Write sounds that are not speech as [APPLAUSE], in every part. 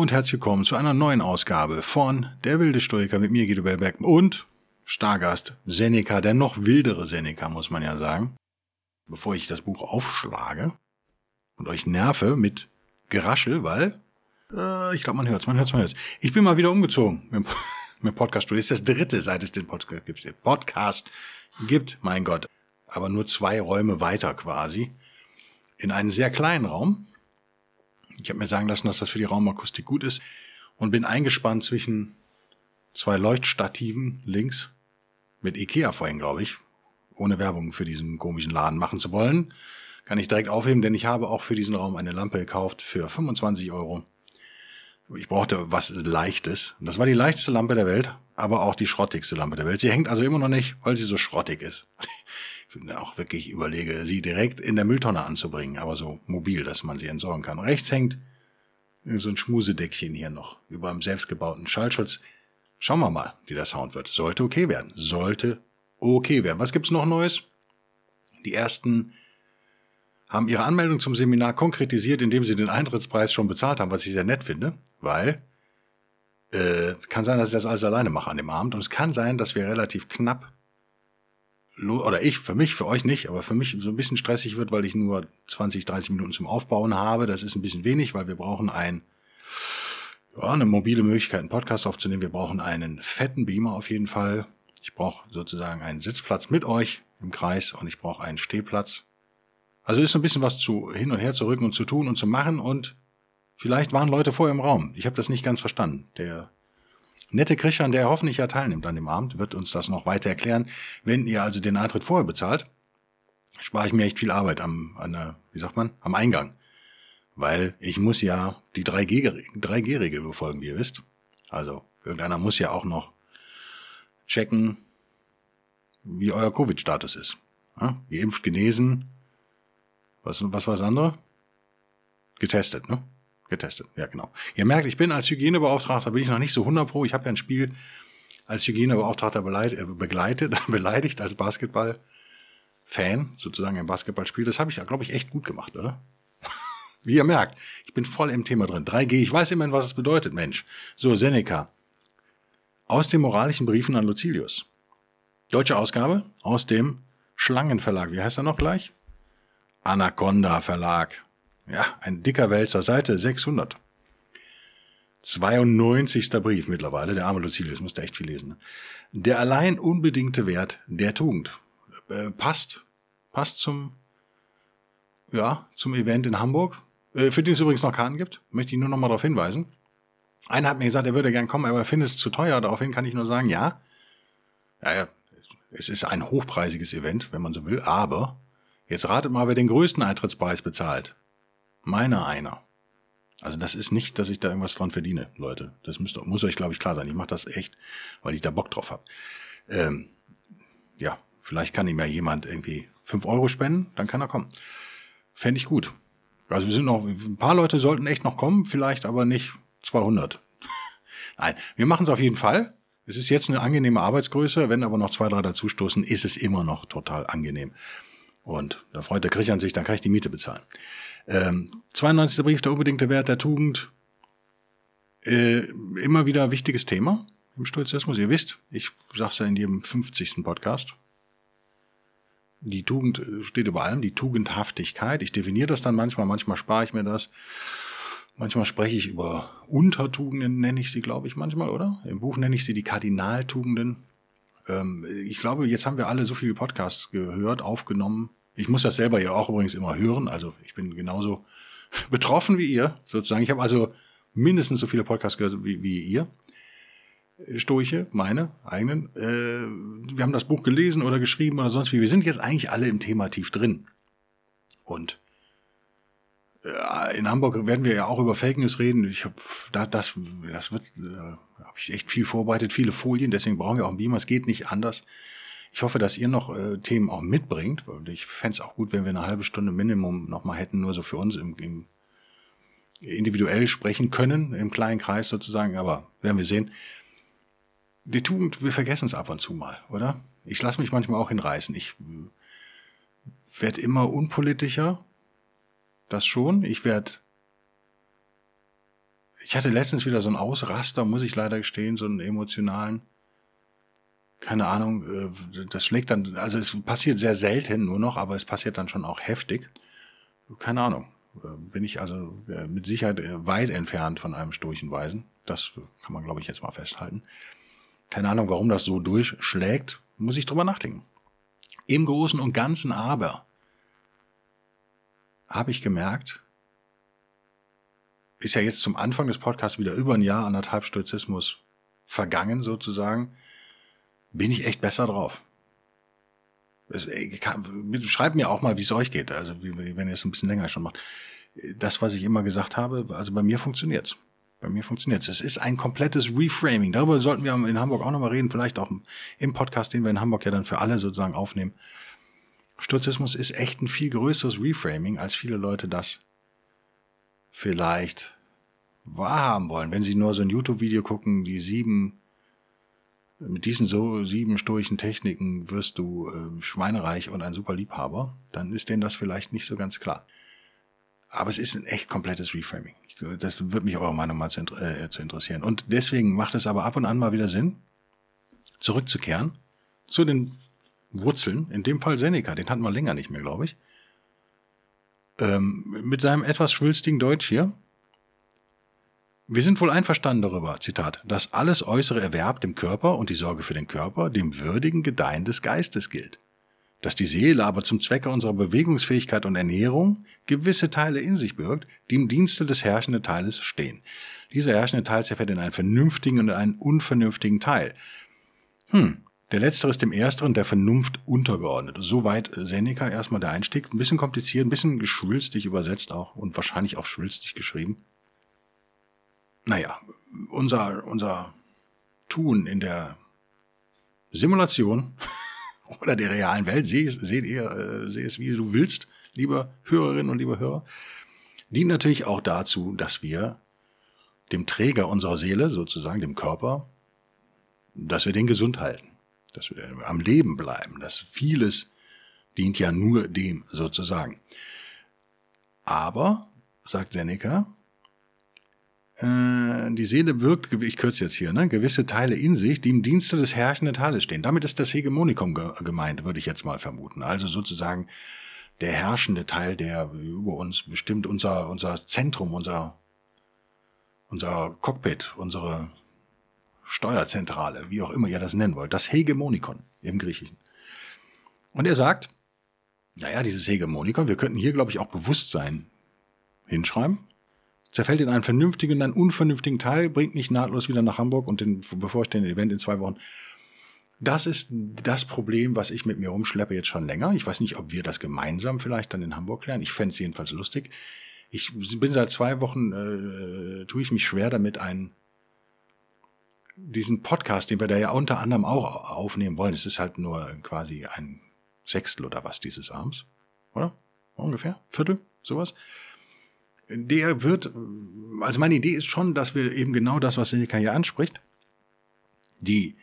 Und herzlich willkommen zu einer neuen Ausgabe von Der wilde Stoiker mit mir, Guido Bellberg und Stargast Seneca, der noch wildere Seneca, muss man ja sagen. Bevor ich das Buch aufschlage und euch nerve mit Geraschel, weil äh, ich glaube, man hört's, man hört's, man hört's. Ich bin mal wieder umgezogen mit, [LAUGHS] mit Podcast-Studio. Das ist das dritte, seit es den Podcast gibt. Den Podcast gibt, mein Gott. Aber nur zwei Räume weiter quasi. In einen sehr kleinen Raum. Ich habe mir sagen lassen, dass das für die Raumakustik gut ist. Und bin eingespannt zwischen zwei Leuchtstativen links. Mit Ikea vorhin, glaube ich. Ohne Werbung für diesen komischen Laden machen zu wollen. Kann ich direkt aufheben, denn ich habe auch für diesen Raum eine Lampe gekauft für 25 Euro ich brauchte was Leichtes. Und das war die leichteste Lampe der Welt, aber auch die schrottigste Lampe der Welt. Sie hängt also immer noch nicht, weil sie so schrottig ist. Auch wirklich überlege, sie direkt in der Mülltonne anzubringen, aber so mobil, dass man sie entsorgen kann. Rechts hängt so ein Schmusedeckchen hier noch über einem selbstgebauten Schallschutz. Schauen wir mal, wie der Sound wird. Sollte okay werden. Sollte okay werden. Was gibt's noch Neues? Die ersten haben ihre Anmeldung zum Seminar konkretisiert, indem sie den Eintrittspreis schon bezahlt haben, was ich sehr nett finde, weil äh, kann sein, dass ich das alles alleine mache an dem Abend und es kann sein, dass wir relativ knapp oder ich, für mich, für euch nicht, aber für mich so ein bisschen stressig wird, weil ich nur 20, 30 Minuten zum Aufbauen habe. Das ist ein bisschen wenig, weil wir brauchen ein, ja, eine mobile Möglichkeit, einen Podcast aufzunehmen. Wir brauchen einen fetten Beamer auf jeden Fall. Ich brauche sozusagen einen Sitzplatz mit euch im Kreis und ich brauche einen Stehplatz. Also ist ein bisschen was zu hin und her zu rücken und zu tun und zu machen und vielleicht waren Leute vorher im Raum. Ich habe das nicht ganz verstanden. Der nette Christian, der hoffentlich ja teilnimmt an dem Abend, wird uns das noch weiter erklären. Wenn ihr also den Eintritt vorher bezahlt, spare ich mir echt viel Arbeit am, an der, wie sagt man, am Eingang. Weil ich muss ja die 3G-Regel befolgen, wie ihr wisst. Also irgendeiner muss ja auch noch checken, wie euer Covid-Status ist. Ja, geimpft, genesen, was, was war das andere? Getestet, ne? Getestet, ja genau. Ihr merkt, ich bin als Hygienebeauftragter, bin ich noch nicht so 100 pro. Ich habe ja ein Spiel als Hygienebeauftragter äh, begleitet, [LAUGHS] beleidigt als Basketball-Fan, sozusagen ein Basketballspiel. Das habe ich, glaube ich, echt gut gemacht, oder? [LAUGHS] Wie ihr merkt, ich bin voll im Thema drin. 3G, ich weiß immerhin, was es bedeutet, Mensch. So, Seneca. Aus den moralischen Briefen an Lucilius. Deutsche Ausgabe aus dem Schlangenverlag. Wie heißt er noch gleich? Anaconda Verlag. Ja, ein dicker Wälzer, Seite 600. 92. Brief mittlerweile, der arme Lucilius musste echt viel lesen. Der allein unbedingte Wert der Tugend. Äh, passt, passt zum, ja, zum Event in Hamburg, äh, für den es übrigens noch Karten gibt, möchte ich nur noch mal darauf hinweisen. Einer hat mir gesagt, er würde gern kommen, aber er findet es zu teuer. Daraufhin kann ich nur sagen, ja, ja, ja es ist ein hochpreisiges Event, wenn man so will, aber Jetzt ratet mal, wer den größten Eintrittspreis bezahlt. Meiner einer. Also das ist nicht, dass ich da irgendwas dran verdiene, Leute. Das müsst, muss euch, glaube ich, klar sein. Ich mache das echt, weil ich da Bock drauf habe. Ähm, ja, vielleicht kann ihm ja jemand irgendwie fünf Euro spenden, dann kann er kommen. Fände ich gut. Also wir sind noch, ein paar Leute sollten echt noch kommen, vielleicht aber nicht 200. [LAUGHS] Nein, wir machen es auf jeden Fall. Es ist jetzt eine angenehme Arbeitsgröße. Wenn aber noch zwei, drei dazustoßen, ist es immer noch total angenehm. Und da freut der Christian sich, dann kann ich die Miete bezahlen. Ähm, 92. Brief, der unbedingte Wert der Tugend. Äh, immer wieder wichtiges Thema im Stoizismus. Ihr wisst, ich sag's ja in jedem 50. Podcast. Die Tugend steht über allem, die Tugendhaftigkeit. Ich definiere das dann manchmal, manchmal spare ich mir das. Manchmal spreche ich über Untertugenden, nenne ich sie, glaube ich, manchmal, oder? Im Buch nenne ich sie die Kardinaltugenden. Ähm, ich glaube, jetzt haben wir alle so viele Podcasts gehört, aufgenommen. Ich muss das selber ja auch übrigens immer hören. Also ich bin genauso [LAUGHS] betroffen wie ihr, sozusagen. Ich habe also mindestens so viele Podcasts gehört wie, wie ihr. Stoiche, meine eigenen. Äh, wir haben das Buch gelesen oder geschrieben oder sonst wie. Wir sind jetzt eigentlich alle im Thema tief drin. Und äh, in Hamburg werden wir ja auch über Fake News reden. Ich hab, da, das, das wird, äh, habe ich echt viel vorbereitet, viele Folien, deswegen brauchen wir auch einen Beamer. Es geht nicht anders. Ich hoffe, dass ihr noch äh, Themen auch mitbringt. Ich fände es auch gut, wenn wir eine halbe Stunde Minimum noch mal hätten, nur so für uns im, im individuell sprechen können, im kleinen Kreis sozusagen. Aber werden wir sehen. Die Tugend, wir vergessen es ab und zu mal, oder? Ich lasse mich manchmal auch hinreißen. Ich äh, werde immer unpolitischer. Das schon. Ich werde ich hatte letztens wieder so einen Ausraster, muss ich leider gestehen, so einen emotionalen keine Ahnung, äh, das schlägt dann, also es passiert sehr selten nur noch, aber es passiert dann schon auch heftig. Keine Ahnung. Äh, bin ich also äh, mit Sicherheit weit entfernt von einem Sturchenweisen. Das kann man, glaube ich, jetzt mal festhalten. Keine Ahnung, warum das so durchschlägt, muss ich drüber nachdenken. Im Großen und Ganzen aber habe ich gemerkt, ist ja jetzt zum Anfang des Podcasts wieder über ein Jahr anderthalb Stoizismus vergangen sozusagen bin ich echt besser drauf. Es, kann, schreibt mir auch mal, wie es euch geht, also wie, wenn ihr es ein bisschen länger schon macht. Das, was ich immer gesagt habe, also bei mir funktioniert's. Bei mir funktioniert's. Es ist ein komplettes Reframing. Darüber sollten wir in Hamburg auch nochmal reden, vielleicht auch im Podcast, den wir in Hamburg ja dann für alle sozusagen aufnehmen. Sturzismus ist echt ein viel größeres Reframing, als viele Leute das vielleicht wahrhaben wollen. Wenn sie nur so ein YouTube-Video gucken, die sieben mit diesen so sieben stoischen Techniken wirst du äh, schweinereich und ein super Liebhaber, dann ist denen das vielleicht nicht so ganz klar. Aber es ist ein echt komplettes Reframing. Das wird mich eure Meinung mal zu, äh, zu interessieren. Und deswegen macht es aber ab und an mal wieder Sinn, zurückzukehren zu den Wurzeln, in dem Fall Seneca, den hatten wir länger nicht mehr, glaube ich. Ähm, mit seinem etwas schwülstigen Deutsch hier, wir sind wohl einverstanden darüber, Zitat, dass alles äußere Erwerb dem Körper und die Sorge für den Körper dem würdigen Gedeihen des Geistes gilt. Dass die Seele aber zum Zwecke unserer Bewegungsfähigkeit und Ernährung gewisse Teile in sich birgt, die im Dienste des herrschenden Teiles stehen. Dieser herrschende Teil zerfällt in einen vernünftigen und einen unvernünftigen Teil. Hm, der letztere ist dem ersteren der Vernunft untergeordnet. Soweit Seneca erstmal der Einstieg. Ein bisschen kompliziert, ein bisschen geschwülstig übersetzt auch und wahrscheinlich auch schwülstig geschrieben naja, unser, unser Tun in der Simulation [LAUGHS] oder der realen Welt, seht, seht ihr, äh, seh es wie du willst, liebe Hörerinnen und liebe Hörer, dient natürlich auch dazu, dass wir dem Träger unserer Seele, sozusagen dem Körper, dass wir den gesund halten, dass wir am Leben bleiben. Das vieles dient ja nur dem sozusagen. Aber, sagt Seneca, äh, die Seele wirkt, ich kürze jetzt hier, ne, gewisse Teile in sich, die im Dienste des herrschenden Teiles stehen. Damit ist das Hegemonikum ge gemeint, würde ich jetzt mal vermuten. Also sozusagen der herrschende Teil, der über uns bestimmt, unser, unser Zentrum, unser, unser Cockpit, unsere Steuerzentrale, wie auch immer ihr das nennen wollt, das Hegemonikon im Griechischen. Und er sagt, naja, dieses Hegemonikon, wir könnten hier, glaube ich, auch Bewusstsein hinschreiben, zerfällt in einen vernünftigen und einen unvernünftigen Teil, bringt mich nahtlos wieder nach Hamburg und den bevorstehenden Event in zwei Wochen. Das ist das Problem, was ich mit mir rumschleppe jetzt schon länger. Ich weiß nicht, ob wir das gemeinsam vielleicht dann in Hamburg klären. Ich fände es jedenfalls lustig. Ich bin seit zwei Wochen, äh, tue ich mich schwer damit, einen diesen Podcast, den wir da ja unter anderem auch aufnehmen wollen, es ist halt nur quasi ein Sechstel oder was dieses Abends, oder? Ungefähr? Viertel? Sowas? Der wird, also meine Idee ist schon, dass wir eben genau das, was Seneca hier anspricht, die,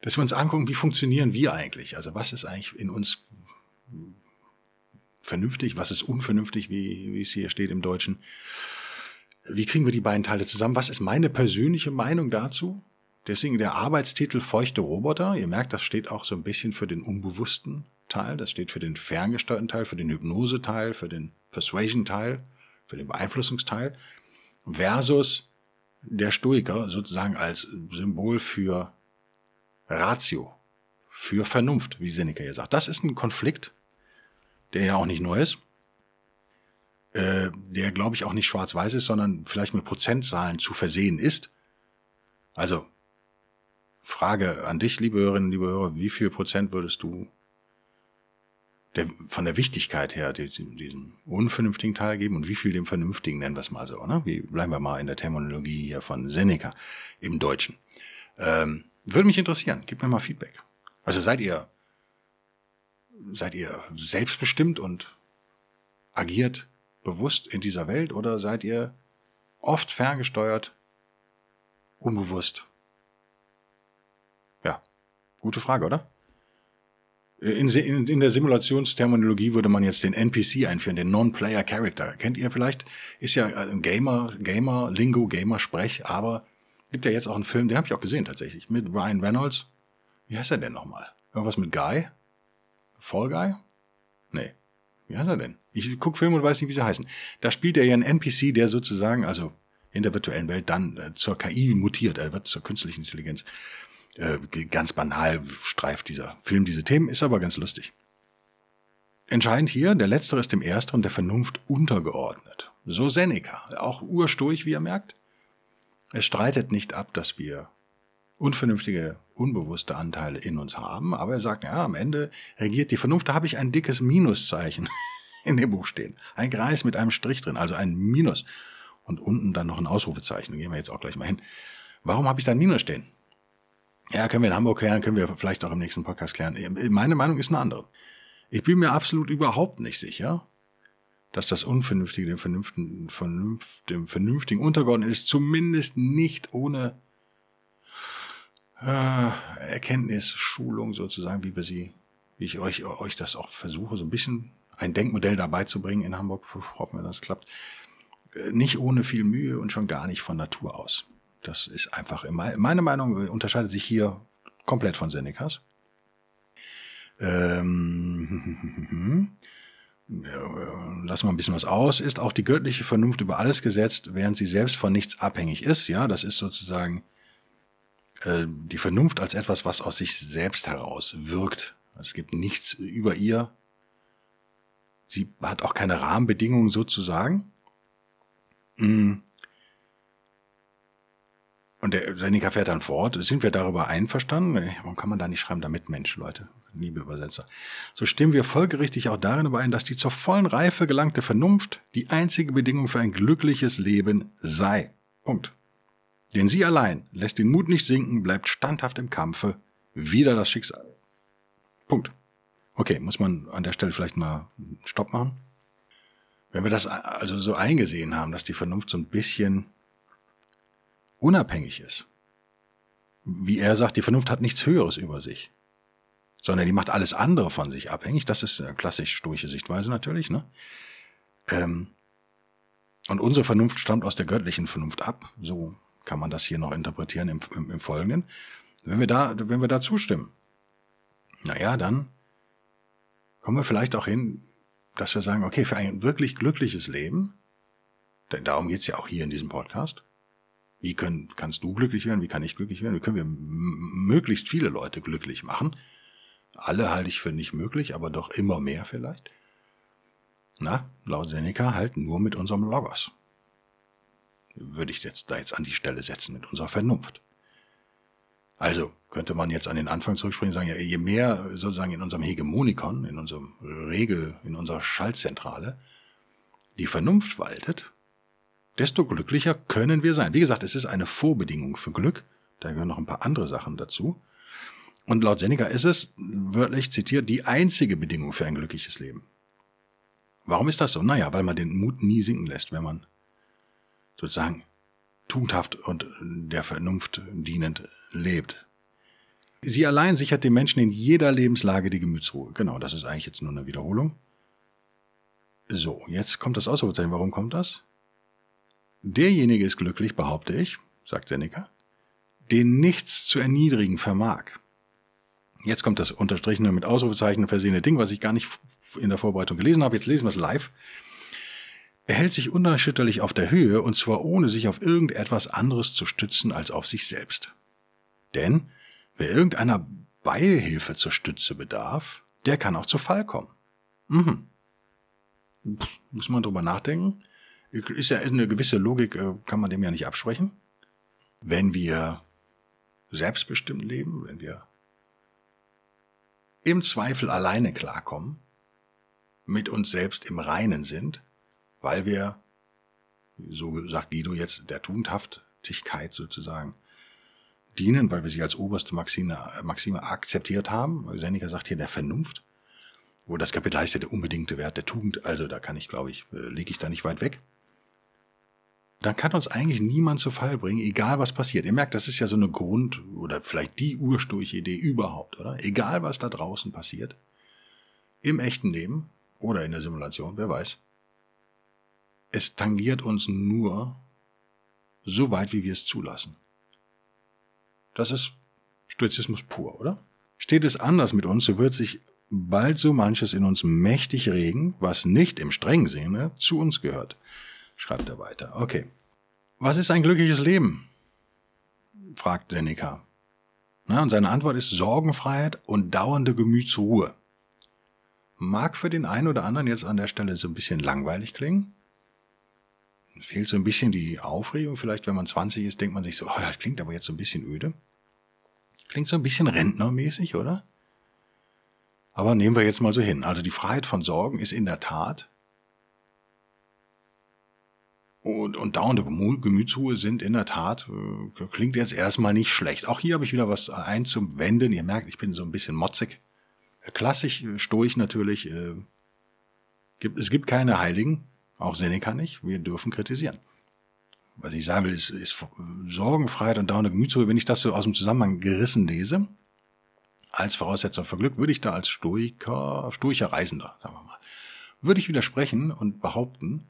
dass wir uns angucken, wie funktionieren wir eigentlich? Also was ist eigentlich in uns vernünftig, was ist unvernünftig, wie, wie es hier steht im Deutschen? Wie kriegen wir die beiden Teile zusammen? Was ist meine persönliche Meinung dazu? Deswegen der Arbeitstitel Feuchte Roboter. Ihr merkt, das steht auch so ein bisschen für den unbewussten Teil. Das steht für den ferngesteuerten Teil, für den Hypnose-Teil, für den Persuasion-Teil für den Beeinflussungsteil, versus der Stoiker sozusagen als Symbol für Ratio, für Vernunft, wie Seneca hier sagt. Das ist ein Konflikt, der ja auch nicht neu ist, äh, der glaube ich auch nicht schwarz-weiß ist, sondern vielleicht mit Prozentzahlen zu versehen ist. Also Frage an dich, liebe Hörerinnen, liebe Hörer, wie viel Prozent würdest du der, von der Wichtigkeit her diesem, diesem unvernünftigen Teil geben und wie viel dem Vernünftigen nennen wir es mal so. Ne? Wie bleiben wir mal in der Terminologie hier von Seneca im Deutschen. Ähm, würde mich interessieren. Gib mir mal Feedback. Also seid ihr seid ihr selbstbestimmt und agiert bewusst in dieser Welt oder seid ihr oft ferngesteuert, unbewusst? Ja, gute Frage, oder? In, in, in, der Simulationsterminologie würde man jetzt den NPC einführen, den Non-Player Character. Kennt ihr vielleicht? Ist ja ein Gamer, Gamer, Lingo, Gamer-Sprech, aber gibt ja jetzt auch einen Film, den habe ich auch gesehen tatsächlich, mit Ryan Reynolds. Wie heißt er denn nochmal? Irgendwas mit Guy? Fall Guy? Nee. Wie heißt er denn? Ich gucke Filme und weiß nicht, wie sie heißen. Da spielt er ja einen NPC, der sozusagen, also in der virtuellen Welt dann äh, zur KI mutiert. Er wird zur künstlichen Intelligenz. Äh, ganz banal streift dieser Film diese Themen, ist aber ganz lustig. Entscheidend hier, der Letztere ist dem Ersteren der Vernunft untergeordnet. So Seneca, auch urstoich, wie ihr merkt. Es streitet nicht ab, dass wir unvernünftige, unbewusste Anteile in uns haben, aber er sagt, ja, am Ende regiert die Vernunft. Da habe ich ein dickes Minuszeichen [LAUGHS] in dem Buch stehen. Ein Kreis mit einem Strich drin, also ein Minus. Und unten dann noch ein Ausrufezeichen. Gehen wir jetzt auch gleich mal hin. Warum habe ich da ein Minus stehen? Ja, können wir in Hamburg klären, können wir vielleicht auch im nächsten Podcast klären. Meine Meinung ist eine andere. Ich bin mir absolut überhaupt nicht sicher, dass das Unvernünftige dem Vernünftigen, Vernunft, dem Vernünftigen untergeordnet ist, zumindest nicht ohne äh, Erkenntnis, Schulung sozusagen, wie wir sie, wie ich euch, euch das auch versuche, so ein bisschen ein Denkmodell dabei zu bringen in Hamburg. Hoffen wir, dass es klappt. Äh, nicht ohne viel Mühe und schon gar nicht von Natur aus. Das ist einfach, meine Meinung unterscheidet sich hier komplett von Senecas. Ähm, [LAUGHS] lassen wir ein bisschen was aus, ist auch die göttliche Vernunft über alles gesetzt, während sie selbst von nichts abhängig ist. Ja, das ist sozusagen äh, die Vernunft als etwas, was aus sich selbst heraus wirkt. Es gibt nichts über ihr. Sie hat auch keine Rahmenbedingungen sozusagen. Mm. Und der Seneca fährt dann fort. Sind wir darüber einverstanden? Warum kann man da nicht schreiben, damit Mensch, Leute? Liebe Übersetzer. So stimmen wir folgerichtig auch darin überein, dass die zur vollen Reife gelangte Vernunft die einzige Bedingung für ein glückliches Leben sei. Punkt. Denn sie allein lässt den Mut nicht sinken, bleibt standhaft im Kampfe, wieder das Schicksal. Punkt. Okay, muss man an der Stelle vielleicht mal einen Stopp machen? Wenn wir das also so eingesehen haben, dass die Vernunft so ein bisschen unabhängig ist. Wie er sagt, die Vernunft hat nichts Höheres über sich, sondern die macht alles andere von sich abhängig. Das ist eine klassisch stoische Sichtweise natürlich. Ne? Ähm, und unsere Vernunft stammt aus der göttlichen Vernunft ab. So kann man das hier noch interpretieren im, im, im Folgenden. Wenn wir, da, wenn wir da zustimmen, naja, dann kommen wir vielleicht auch hin, dass wir sagen, okay, für ein wirklich glückliches Leben, denn darum geht's ja auch hier in diesem Podcast, wie können, kannst du glücklich werden? Wie kann ich glücklich werden? Wie können wir möglichst viele Leute glücklich machen? Alle halte ich für nicht möglich, aber doch immer mehr vielleicht. Na, laut Seneca halt nur mit unserem Logos. Würde ich jetzt da jetzt an die Stelle setzen mit unserer Vernunft. Also könnte man jetzt an den Anfang zurückspringen und sagen, ja, je mehr sozusagen in unserem Hegemonikon, in unserem Regel, in unserer Schaltzentrale die Vernunft waltet, desto glücklicher können wir sein. Wie gesagt, es ist eine Vorbedingung für Glück. Da gehören noch ein paar andere Sachen dazu. Und laut Seneca ist es, wörtlich zitiert, die einzige Bedingung für ein glückliches Leben. Warum ist das so? Naja, weil man den Mut nie sinken lässt, wenn man sozusagen tugendhaft und der Vernunft dienend lebt. Sie allein sichert dem Menschen in jeder Lebenslage die Gemütsruhe. Genau, das ist eigentlich jetzt nur eine Wiederholung. So, jetzt kommt das Ausrufezeichen. Warum kommt das? Derjenige ist glücklich, behaupte ich, sagt Seneca, den nichts zu erniedrigen vermag. Jetzt kommt das unterstrichene mit Ausrufezeichen versehene Ding, was ich gar nicht in der Vorbereitung gelesen habe. Jetzt lesen wir es live. Er hält sich unerschütterlich auf der Höhe und zwar ohne sich auf irgendetwas anderes zu stützen als auf sich selbst. Denn wer irgendeiner Beihilfe zur Stütze bedarf, der kann auch zu Fall kommen. Mhm. Pff, muss man drüber nachdenken. Ist ja eine gewisse Logik, äh, kann man dem ja nicht absprechen. Wenn wir selbstbestimmt leben, wenn wir im Zweifel alleine klarkommen, mit uns selbst im Reinen sind, weil wir, so sagt Guido jetzt, der Tugendhaftigkeit sozusagen dienen, weil wir sie als oberste Maxime, Maxime akzeptiert haben. Seneca sagt hier der Vernunft, wo das Kapitel heißt ja der unbedingte Wert der Tugend, also da kann ich, glaube ich, äh, lege ich da nicht weit weg. Dann kann uns eigentlich niemand zu Fall bringen, egal was passiert. Ihr merkt, das ist ja so eine Grund- oder vielleicht die ursprüngliche Idee überhaupt, oder? Egal was da draußen passiert, im echten Leben oder in der Simulation, wer weiß. Es tangiert uns nur so weit, wie wir es zulassen. Das ist Stoizismus pur, oder? Steht es anders mit uns, so wird sich bald so manches in uns mächtig regen, was nicht im strengen Sinne zu uns gehört. Schreibt er weiter. Okay. Was ist ein glückliches Leben? fragt Seneca. Na, und seine Antwort ist Sorgenfreiheit und dauernde Gemütsruhe. Mag für den einen oder anderen jetzt an der Stelle so ein bisschen langweilig klingen. Fehlt so ein bisschen die Aufregung. Vielleicht, wenn man 20 ist, denkt man sich so, oh, das klingt aber jetzt so ein bisschen öde. Klingt so ein bisschen rentnermäßig, oder? Aber nehmen wir jetzt mal so hin. Also die Freiheit von Sorgen ist in der Tat und, und dauernde Gemütsruhe sind in der Tat, äh, klingt jetzt erstmal nicht schlecht. Auch hier habe ich wieder was einzuwenden. Ihr merkt, ich bin so ein bisschen motzig. Klassisch, äh, stoisch natürlich. Äh, gibt, es gibt keine Heiligen, auch Seneca nicht. Wir dürfen kritisieren. Was ich sagen will, ist, ist Sorgenfreiheit und dauernde Gemütsruhe. Wenn ich das so aus dem Zusammenhang gerissen lese, als Voraussetzung für Glück, würde ich da als Stoiker, stoischer Reisender, sagen wir mal, würde ich widersprechen und behaupten,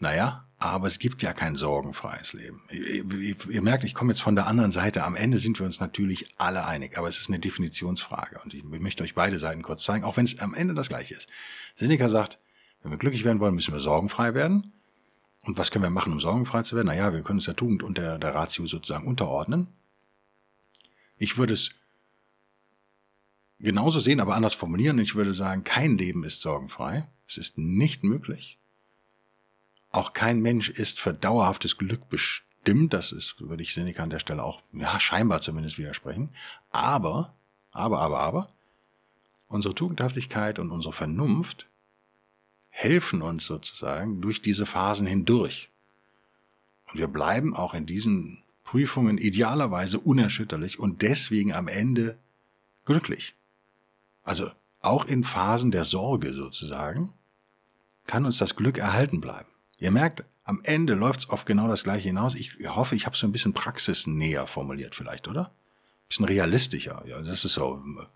naja, aber es gibt ja kein sorgenfreies Leben. Ihr, ihr, ihr, merkt, ich komme jetzt von der anderen Seite. Am Ende sind wir uns natürlich alle einig, aber es ist eine Definitionsfrage. Und ich möchte euch beide Seiten kurz zeigen, auch wenn es am Ende das gleiche ist. Seneca sagt, wenn wir glücklich werden wollen, müssen wir sorgenfrei werden. Und was können wir machen, um sorgenfrei zu werden? Naja, wir können uns der Tugend und der, der Ratio sozusagen unterordnen. Ich würde es genauso sehen, aber anders formulieren. Ich würde sagen, kein Leben ist sorgenfrei. Es ist nicht möglich. Auch kein Mensch ist für dauerhaftes Glück bestimmt. Das ist, würde ich Seneca an der Stelle auch, ja, scheinbar zumindest widersprechen. Aber, aber, aber, aber, unsere Tugendhaftigkeit und unsere Vernunft helfen uns sozusagen durch diese Phasen hindurch. Und wir bleiben auch in diesen Prüfungen idealerweise unerschütterlich und deswegen am Ende glücklich. Also auch in Phasen der Sorge sozusagen kann uns das Glück erhalten bleiben. Ihr merkt, am Ende läuft es auf genau das gleiche hinaus. Ich hoffe, ich habe es so ein bisschen praxisnäher formuliert vielleicht, oder? Ein bisschen realistischer. Ja, das ist so äh,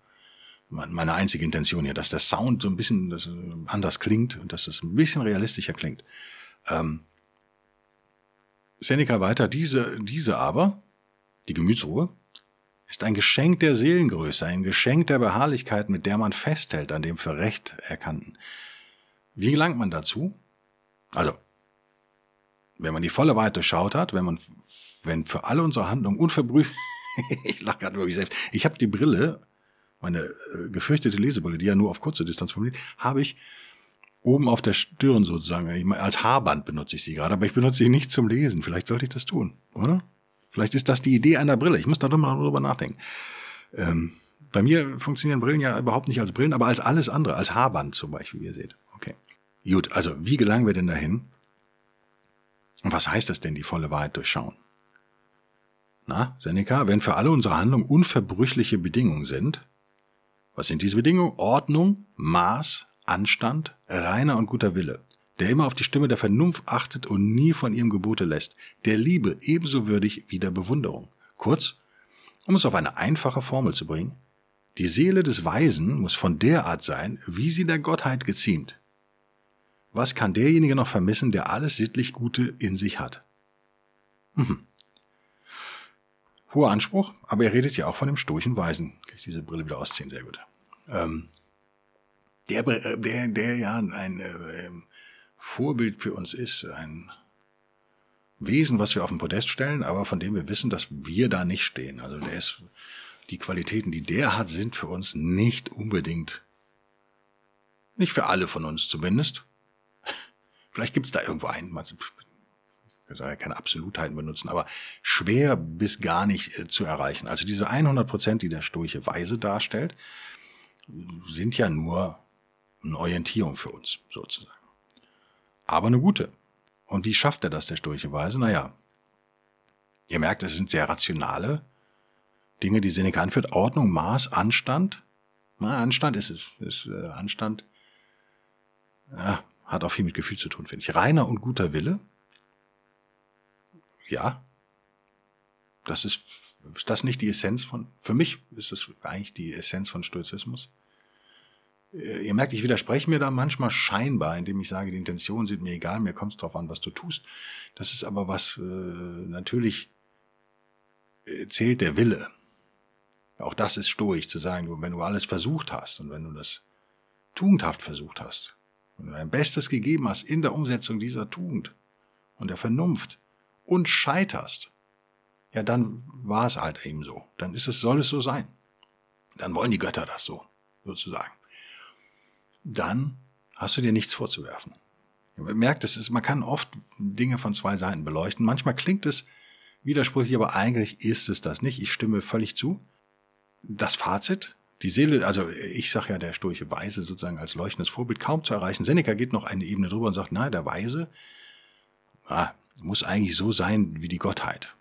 meine einzige Intention hier, dass der Sound so ein bisschen anders klingt und dass es ein bisschen realistischer klingt. Ähm, Seneca weiter, diese, diese aber, die Gemütsruhe, ist ein Geschenk der Seelengröße, ein Geschenk der Beharrlichkeit, mit der man festhält an dem für Recht erkannten. Wie gelangt man dazu? Also, wenn man die volle Weite durchschaut hat, wenn man, wenn für alle unsere Handlungen unverbrüchlich, [LAUGHS] ich lache gerade über mich selbst, ich habe die Brille, meine äh, gefürchtete Lesebrille, die ja nur auf kurze Distanz formuliert, habe ich oben auf der Stirn sozusagen, als Haarband benutze ich sie gerade, aber ich benutze sie nicht zum Lesen. Vielleicht sollte ich das tun, oder? Vielleicht ist das die Idee einer Brille. Ich muss da mal drüber nachdenken. Ähm, bei mir funktionieren Brillen ja überhaupt nicht als Brillen, aber als alles andere, als Haarband zum Beispiel, wie ihr seht. Okay. Gut, also wie gelangen wir denn dahin? Und was heißt das denn, die volle Wahrheit durchschauen? Na, Seneca, wenn für alle unsere Handlungen unverbrüchliche Bedingungen sind, was sind diese Bedingungen? Ordnung, Maß, Anstand, reiner und guter Wille, der immer auf die Stimme der Vernunft achtet und nie von ihrem Gebote lässt, der Liebe ebenso würdig wie der Bewunderung. Kurz, um es auf eine einfache Formel zu bringen, die Seele des Weisen muss von der Art sein, wie sie der Gottheit geziemt. Was kann derjenige noch vermissen, der alles sittlich Gute in sich hat? Mhm. Hoher Anspruch, aber er redet ja auch von dem stoischen Weisen. Kann ich diese Brille wieder ausziehen? Sehr gut. Ähm, der, äh, der, der ja ein äh, Vorbild für uns ist, ein Wesen, was wir auf den Podest stellen, aber von dem wir wissen, dass wir da nicht stehen. Also der ist, die Qualitäten, die der hat, sind für uns nicht unbedingt, nicht für alle von uns zumindest, Vielleicht gibt es da irgendwo einen, ich soll ja keine Absolutheiten benutzen, aber schwer bis gar nicht äh, zu erreichen. Also diese 100 Prozent, die der stoische Weise darstellt, sind ja nur Eine Orientierung für uns, sozusagen. Aber eine gute. Und wie schafft er das, der Weise? Naja, ihr merkt, es sind sehr rationale Dinge, die Seneca anführt. Ordnung, Maß, Anstand. Na, Anstand ist es. Ist, äh, Anstand ja, hat auch viel mit Gefühl zu tun, finde ich. Reiner und guter Wille. Ja. Das ist, ist das nicht die Essenz von, für mich ist das eigentlich die Essenz von Stoizismus. Äh, ihr merkt, ich widerspreche mir da manchmal scheinbar, indem ich sage, die Intentionen sind mir egal, mir kommt es darauf an, was du tust. Das ist aber was, äh, natürlich äh, zählt der Wille. Auch das ist stoisch zu sagen, wenn du alles versucht hast und wenn du das tugendhaft versucht hast, wenn du dein Bestes gegeben hast in der Umsetzung dieser Tugend und der Vernunft und scheiterst, ja, dann war es halt eben so. Dann ist es, soll es so sein. Dann wollen die Götter das so, sozusagen. Dann hast du dir nichts vorzuwerfen. Man merkt, es ist, man kann oft Dinge von zwei Seiten beleuchten. Manchmal klingt es widersprüchlich, aber eigentlich ist es das nicht. Ich stimme völlig zu das Fazit, die Seele, also ich sage ja der sturche Weise sozusagen als leuchtendes Vorbild kaum zu erreichen. Seneca geht noch eine Ebene drüber und sagt, na, der Weise ah, muss eigentlich so sein wie die Gottheit.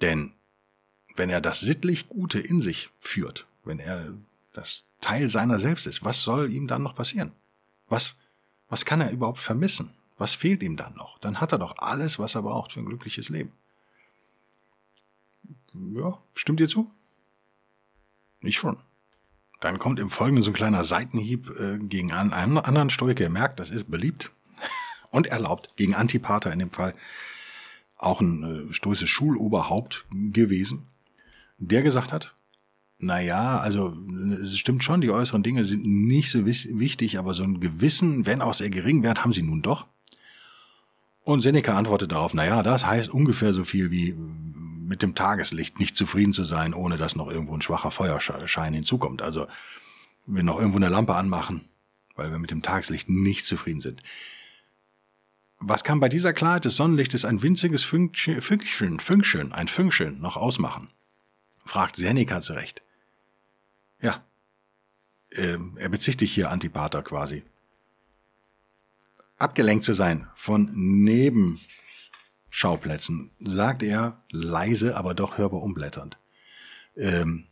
Denn wenn er das sittlich Gute in sich führt, wenn er das Teil seiner selbst ist, was soll ihm dann noch passieren? Was, was kann er überhaupt vermissen? Was fehlt ihm dann noch? Dann hat er doch alles, was er braucht für ein glückliches Leben. Ja, stimmt ihr zu? Ich schon. Dann kommt im Folgenden so ein kleiner Seitenhieb äh, gegen einen anderen Stoiker. Ihr merkt, das ist beliebt [LAUGHS] und erlaubt. Gegen Antipater in dem Fall. Auch ein äh, stoisches Schuloberhaupt gewesen. Der gesagt hat, naja, also es stimmt schon, die äußeren Dinge sind nicht so wichtig, aber so ein Gewissen, wenn auch sehr gering Wert, haben sie nun doch. Und Seneca antwortet darauf, naja, das heißt ungefähr so viel wie mit dem Tageslicht nicht zufrieden zu sein, ohne dass noch irgendwo ein schwacher Feuerschein hinzukommt. Also wir noch irgendwo eine Lampe anmachen, weil wir mit dem Tageslicht nicht zufrieden sind. Was kann bei dieser Klarheit des Sonnenlichtes ein winziges Fünkchen, Fünkchen, ein Fünkchen noch ausmachen? Fragt Seneca zurecht. Ja, äh, er bezichtigt hier Antipater quasi. Abgelenkt zu sein von neben Schauplätzen, sagt er leise, aber doch hörbar umblätternd. Ähm,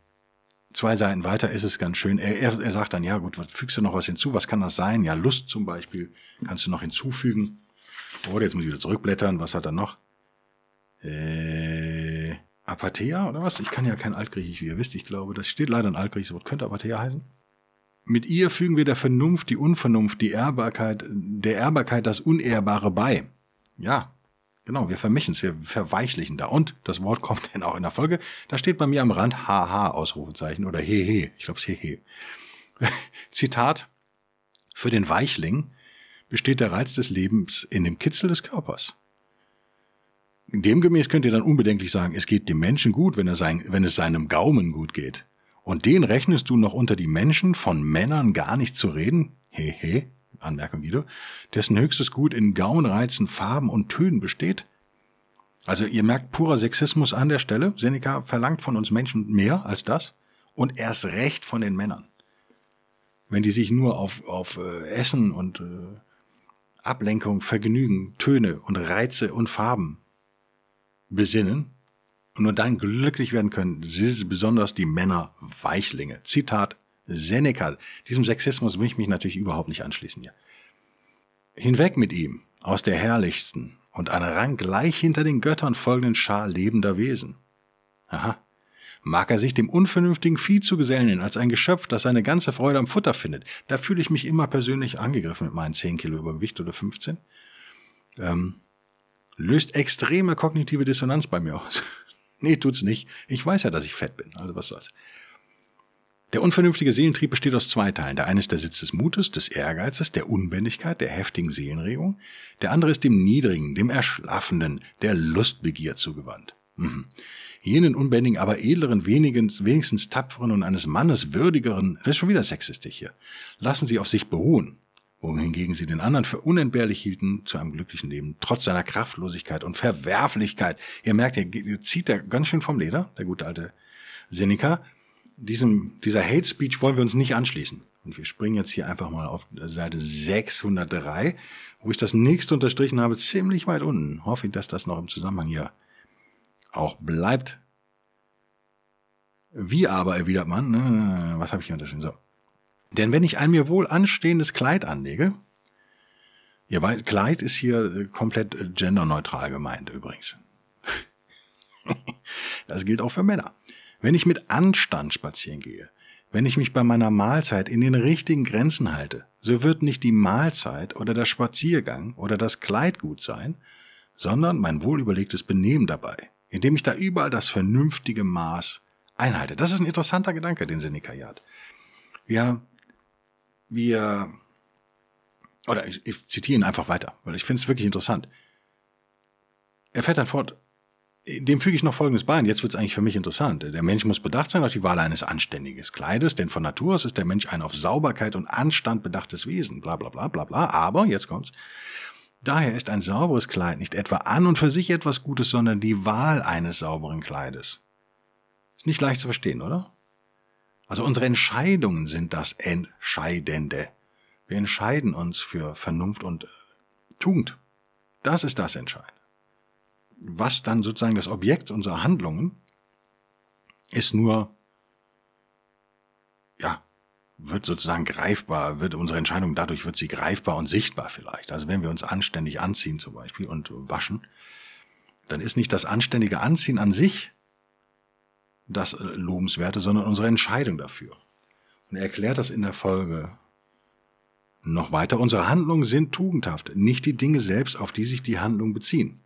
zwei Seiten weiter ist es ganz schön. Er, er, er sagt dann, ja gut, fügst du noch was hinzu? Was kann das sein? Ja, Lust zum Beispiel kannst du noch hinzufügen. Oder jetzt muss ich wieder zurückblättern. Was hat er noch? Äh, Apathea oder was? Ich kann ja kein Altgriechisch, wie ihr wisst. Ich glaube, das steht leider in Altgriechisch. Was könnte Apathea heißen? Mit ihr fügen wir der Vernunft die Unvernunft, die Ehrbarkeit, der Ehrbarkeit das Unehrbare bei. Ja, Genau, wir vermischen es, wir verweichlichen da. Und das Wort [LAUGHS] kommt dann auch in der Folge. Da steht bei mir am Rand haha Ausrufezeichen oder hehe. Ich glaube es hehe. [LAUGHS] Zitat. Für den Weichling besteht der Reiz des Lebens in dem Kitzel des Körpers. Demgemäß könnt ihr dann unbedenklich sagen, es geht dem Menschen gut, wenn, er sein, wenn es seinem Gaumen gut geht. Und den rechnest du noch unter die Menschen, von Männern gar nicht zu reden? Hehe. Anmerkung wieder, dessen höchstes Gut in Gaumenreizen, Farben und Tönen besteht? Also ihr merkt purer Sexismus an der Stelle. Seneca verlangt von uns Menschen mehr als das und erst recht von den Männern. Wenn die sich nur auf, auf äh, Essen und äh, Ablenkung, Vergnügen, Töne und Reize und Farben besinnen und nur dann glücklich werden können, sind besonders die Männer Weichlinge. Zitat Seneca. Diesem Sexismus will ich mich natürlich überhaupt nicht anschließen hier. Hinweg mit ihm aus der herrlichsten und an Rang gleich hinter den Göttern folgenden Schar lebender Wesen. Aha. Mag er sich dem unvernünftigen Vieh zu gesellen als ein Geschöpf, das seine ganze Freude am Futter findet, da fühle ich mich immer persönlich angegriffen mit meinen 10 Kilo Übergewicht oder 15. Ähm, löst extreme kognitive Dissonanz bei mir aus. [LAUGHS] nee, tut's nicht. Ich weiß ja, dass ich fett bin, also was soll's. Der unvernünftige Seelentrieb besteht aus zwei Teilen. Der eine ist der Sitz des Mutes, des Ehrgeizes, der Unbändigkeit, der heftigen Seelenregung. Der andere ist dem Niedrigen, dem Erschlaffenden, der Lustbegier zugewandt. Mhm. Jenen unbändigen, aber edleren, wenigstens, wenigstens tapferen und eines Mannes würdigeren, das ist schon wieder sexistisch hier, lassen sie auf sich beruhen, wohingegen sie den anderen für unentbehrlich hielten zu einem glücklichen Leben, trotz seiner Kraftlosigkeit und Verwerflichkeit. Ihr merkt, ihr zieht da ganz schön vom Leder, der gute alte Seneca, diesem, dieser Hate Speech wollen wir uns nicht anschließen. Und wir springen jetzt hier einfach mal auf Seite 603, wo ich das nächste unterstrichen habe, ziemlich weit unten. Hoffe ich, dass das noch im Zusammenhang hier auch bleibt. Wie aber erwidert man, ne, was habe ich hier unterstrichen? So. Denn wenn ich ein mir wohl anstehendes Kleid anlege, ihr weißt, Kleid ist hier äh, komplett äh, genderneutral gemeint übrigens. [LAUGHS] das gilt auch für Männer. Wenn ich mit Anstand spazieren gehe, wenn ich mich bei meiner Mahlzeit in den richtigen Grenzen halte, so wird nicht die Mahlzeit oder der Spaziergang oder das Kleid gut sein, sondern mein wohlüberlegtes Benehmen dabei, indem ich da überall das vernünftige Maß einhalte. Das ist ein interessanter Gedanke, den Seneca hat. Wir, wir, oder ich, ich zitiere ihn einfach weiter, weil ich finde es wirklich interessant. Er fährt dann fort, dem füge ich noch Folgendes bei, und jetzt wird es eigentlich für mich interessant. Der Mensch muss bedacht sein auf die Wahl eines anständigen Kleides, denn von Natur aus ist der Mensch ein auf Sauberkeit und Anstand bedachtes Wesen, bla bla bla bla bla. Aber, jetzt kommt's, daher ist ein sauberes Kleid nicht etwa an und für sich etwas Gutes, sondern die Wahl eines sauberen Kleides. Ist nicht leicht zu verstehen, oder? Also unsere Entscheidungen sind das Entscheidende. Wir entscheiden uns für Vernunft und Tugend. Das ist das Entscheidende was dann sozusagen das Objekt unserer Handlungen ist nur, ja, wird sozusagen greifbar, wird unsere Entscheidung dadurch wird sie greifbar und sichtbar vielleicht. Also wenn wir uns anständig anziehen zum Beispiel und waschen, dann ist nicht das anständige Anziehen an sich das Lobenswerte, sondern unsere Entscheidung dafür. Und er erklärt das in der Folge noch weiter. Unsere Handlungen sind tugendhaft, nicht die Dinge selbst, auf die sich die Handlungen beziehen.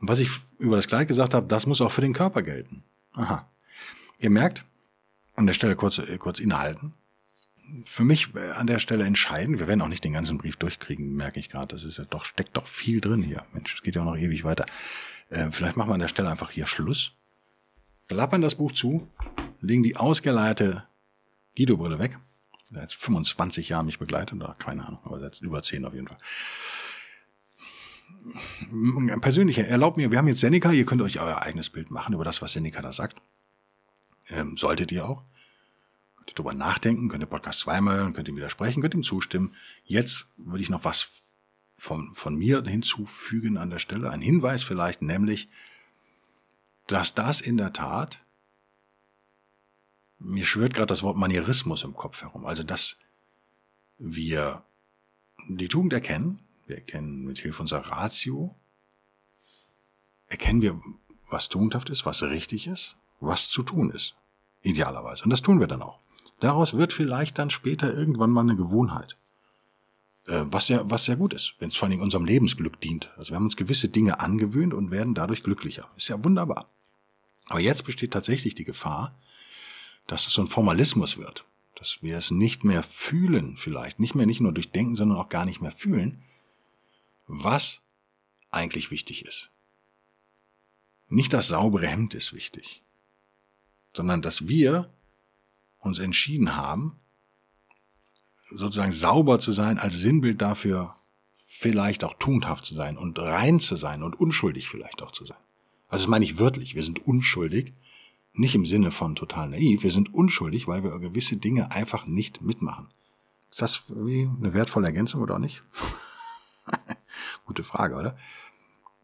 Und was ich über das Kleid gesagt habe, das muss auch für den Körper gelten. Aha. Ihr merkt, an der Stelle kurz, äh, kurz innehalten. Für mich äh, an der Stelle entscheiden, wir werden auch nicht den ganzen Brief durchkriegen, merke ich gerade. Das ist ja doch, steckt doch viel drin hier. Mensch, es geht ja auch noch ewig weiter. Äh, vielleicht machen wir an der Stelle einfach hier Schluss. Klappern das Buch zu, legen die ausgeleierte Guido-Brille weg. Hat 25 Jahre mich begleitet, oder keine Ahnung, aber jetzt über 10 auf jeden Fall persönliche, erlaubt mir, wir haben jetzt Seneca, ihr könnt euch euer eigenes Bild machen über das, was Seneca da sagt. Ähm, solltet ihr auch. Könnt ihr drüber nachdenken, könnt ihr Podcast zweimal hören, könnt ihm widersprechen, könnt ihm zustimmen. Jetzt würde ich noch was von, von mir hinzufügen an der Stelle. Ein Hinweis vielleicht, nämlich, dass das in der Tat, mir schwört gerade das Wort Manierismus im Kopf herum, also dass wir die Tugend erkennen, wir erkennen mit Hilfe unserer Ratio, erkennen wir, was tugendhaft ist, was richtig ist, was zu tun ist. Idealerweise. Und das tun wir dann auch. Daraus wird vielleicht dann später irgendwann mal eine Gewohnheit. Äh, was ja, was sehr gut ist, wenn es vor allem unserem Lebensglück dient. Also wir haben uns gewisse Dinge angewöhnt und werden dadurch glücklicher. Ist ja wunderbar. Aber jetzt besteht tatsächlich die Gefahr, dass es so ein Formalismus wird. Dass wir es nicht mehr fühlen, vielleicht. Nicht mehr nicht nur durchdenken, sondern auch gar nicht mehr fühlen, was eigentlich wichtig ist. Nicht das saubere Hemd ist wichtig, sondern dass wir uns entschieden haben, sozusagen sauber zu sein als Sinnbild dafür, vielleicht auch tugendhaft zu sein und rein zu sein und unschuldig vielleicht auch zu sein. Also das meine ich wörtlich, wir sind unschuldig, nicht im Sinne von total naiv, wir sind unschuldig, weil wir gewisse Dinge einfach nicht mitmachen. Ist das wie eine wertvolle Ergänzung oder auch nicht? [LAUGHS] Gute Frage, oder?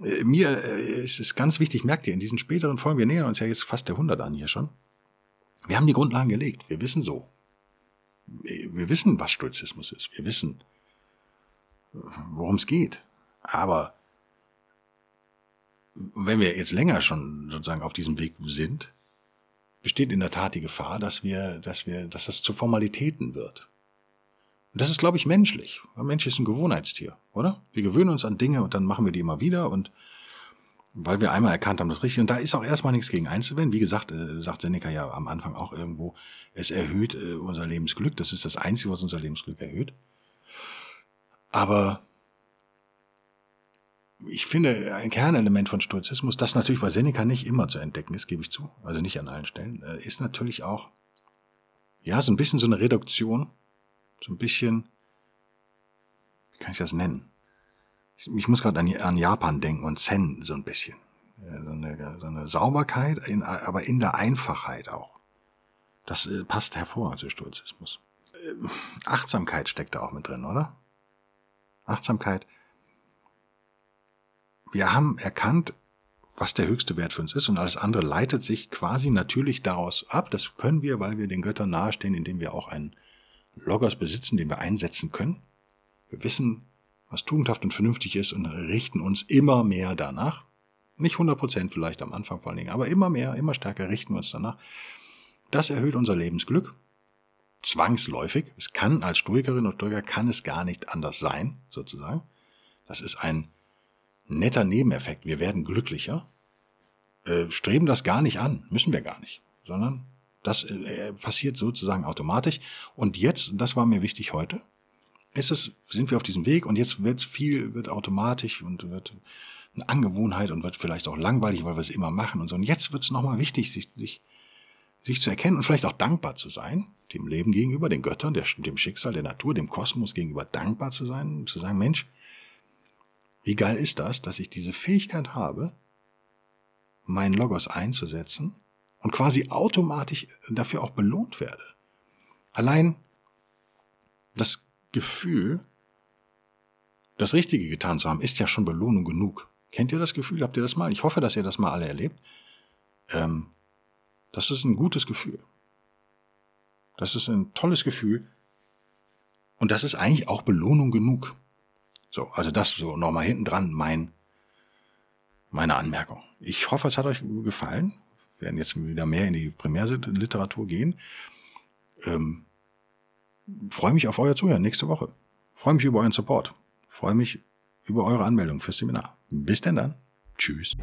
Äh, mir äh, ist es ganz wichtig, merkt ihr, in diesen späteren Folgen, wir nähern uns ja jetzt fast der 100 an hier schon. Wir haben die Grundlagen gelegt. Wir wissen so. Wir wissen, was Stoizismus ist. Wir wissen, worum es geht. Aber wenn wir jetzt länger schon sozusagen auf diesem Weg sind, besteht in der Tat die Gefahr, dass wir, dass wir, dass das zu Formalitäten wird. Und das ist, glaube ich, menschlich. Ein Mensch ist ein Gewohnheitstier, oder? Wir gewöhnen uns an Dinge und dann machen wir die immer wieder und weil wir einmal erkannt haben, das Richtige. Und da ist auch erstmal nichts gegen einzuwenden. Wie gesagt, äh, sagt Seneca ja am Anfang auch irgendwo, es erhöht äh, unser Lebensglück. Das ist das Einzige, was unser Lebensglück erhöht. Aber ich finde, ein Kernelement von Stoizismus, das natürlich bei Seneca nicht immer zu entdecken ist, gebe ich zu, also nicht an allen Stellen, äh, ist natürlich auch, ja, so ein bisschen so eine Reduktion so ein bisschen, wie kann ich das nennen? Ich, ich muss gerade an, an, Japan denken und Zen so ein bisschen. So eine, so eine Sauberkeit, in, aber in der Einfachheit auch. Das äh, passt hervor zu Stoizismus. Achtsamkeit steckt da auch mit drin, oder? Achtsamkeit. Wir haben erkannt, was der höchste Wert für uns ist und alles andere leitet sich quasi natürlich daraus ab. Das können wir, weil wir den Göttern nahestehen, indem wir auch einen Logos besitzen, den wir einsetzen können. Wir wissen, was tugendhaft und vernünftig ist und richten uns immer mehr danach. Nicht 100 Prozent vielleicht am Anfang vor allen Dingen, aber immer mehr, immer stärker richten wir uns danach. Das erhöht unser Lebensglück. Zwangsläufig. Es kann als Stoikerin und Stoiker kann es gar nicht anders sein, sozusagen. Das ist ein netter Nebeneffekt. Wir werden glücklicher. Äh, streben das gar nicht an. Müssen wir gar nicht. Sondern das äh, passiert sozusagen automatisch. Und jetzt, das war mir wichtig heute, ist es, sind wir auf diesem Weg und jetzt wird viel, wird automatisch und wird eine Angewohnheit und wird vielleicht auch langweilig, weil wir es immer machen und so. Und jetzt wird es nochmal wichtig, sich, sich, sich zu erkennen und vielleicht auch dankbar zu sein, dem Leben gegenüber, den Göttern, der, dem Schicksal, der Natur, dem Kosmos gegenüber dankbar zu sein und zu sagen, Mensch, wie geil ist das, dass ich diese Fähigkeit habe, meinen Logos einzusetzen und quasi automatisch dafür auch belohnt werde. Allein das Gefühl, das Richtige getan zu haben, ist ja schon Belohnung genug. Kennt ihr das Gefühl? Habt ihr das mal? Ich hoffe, dass ihr das mal alle erlebt. Ähm, das ist ein gutes Gefühl. Das ist ein tolles Gefühl. Und das ist eigentlich auch Belohnung genug. So, also das so nochmal hinten dran mein, meine Anmerkung. Ich hoffe, es hat euch gefallen. Werden jetzt wieder mehr in die Primärliteratur gehen. Ähm, freue mich auf euer Zuhören nächste Woche. Freue mich über euren Support. Freue mich über eure Anmeldung fürs Seminar. Bis denn dann. Tschüss.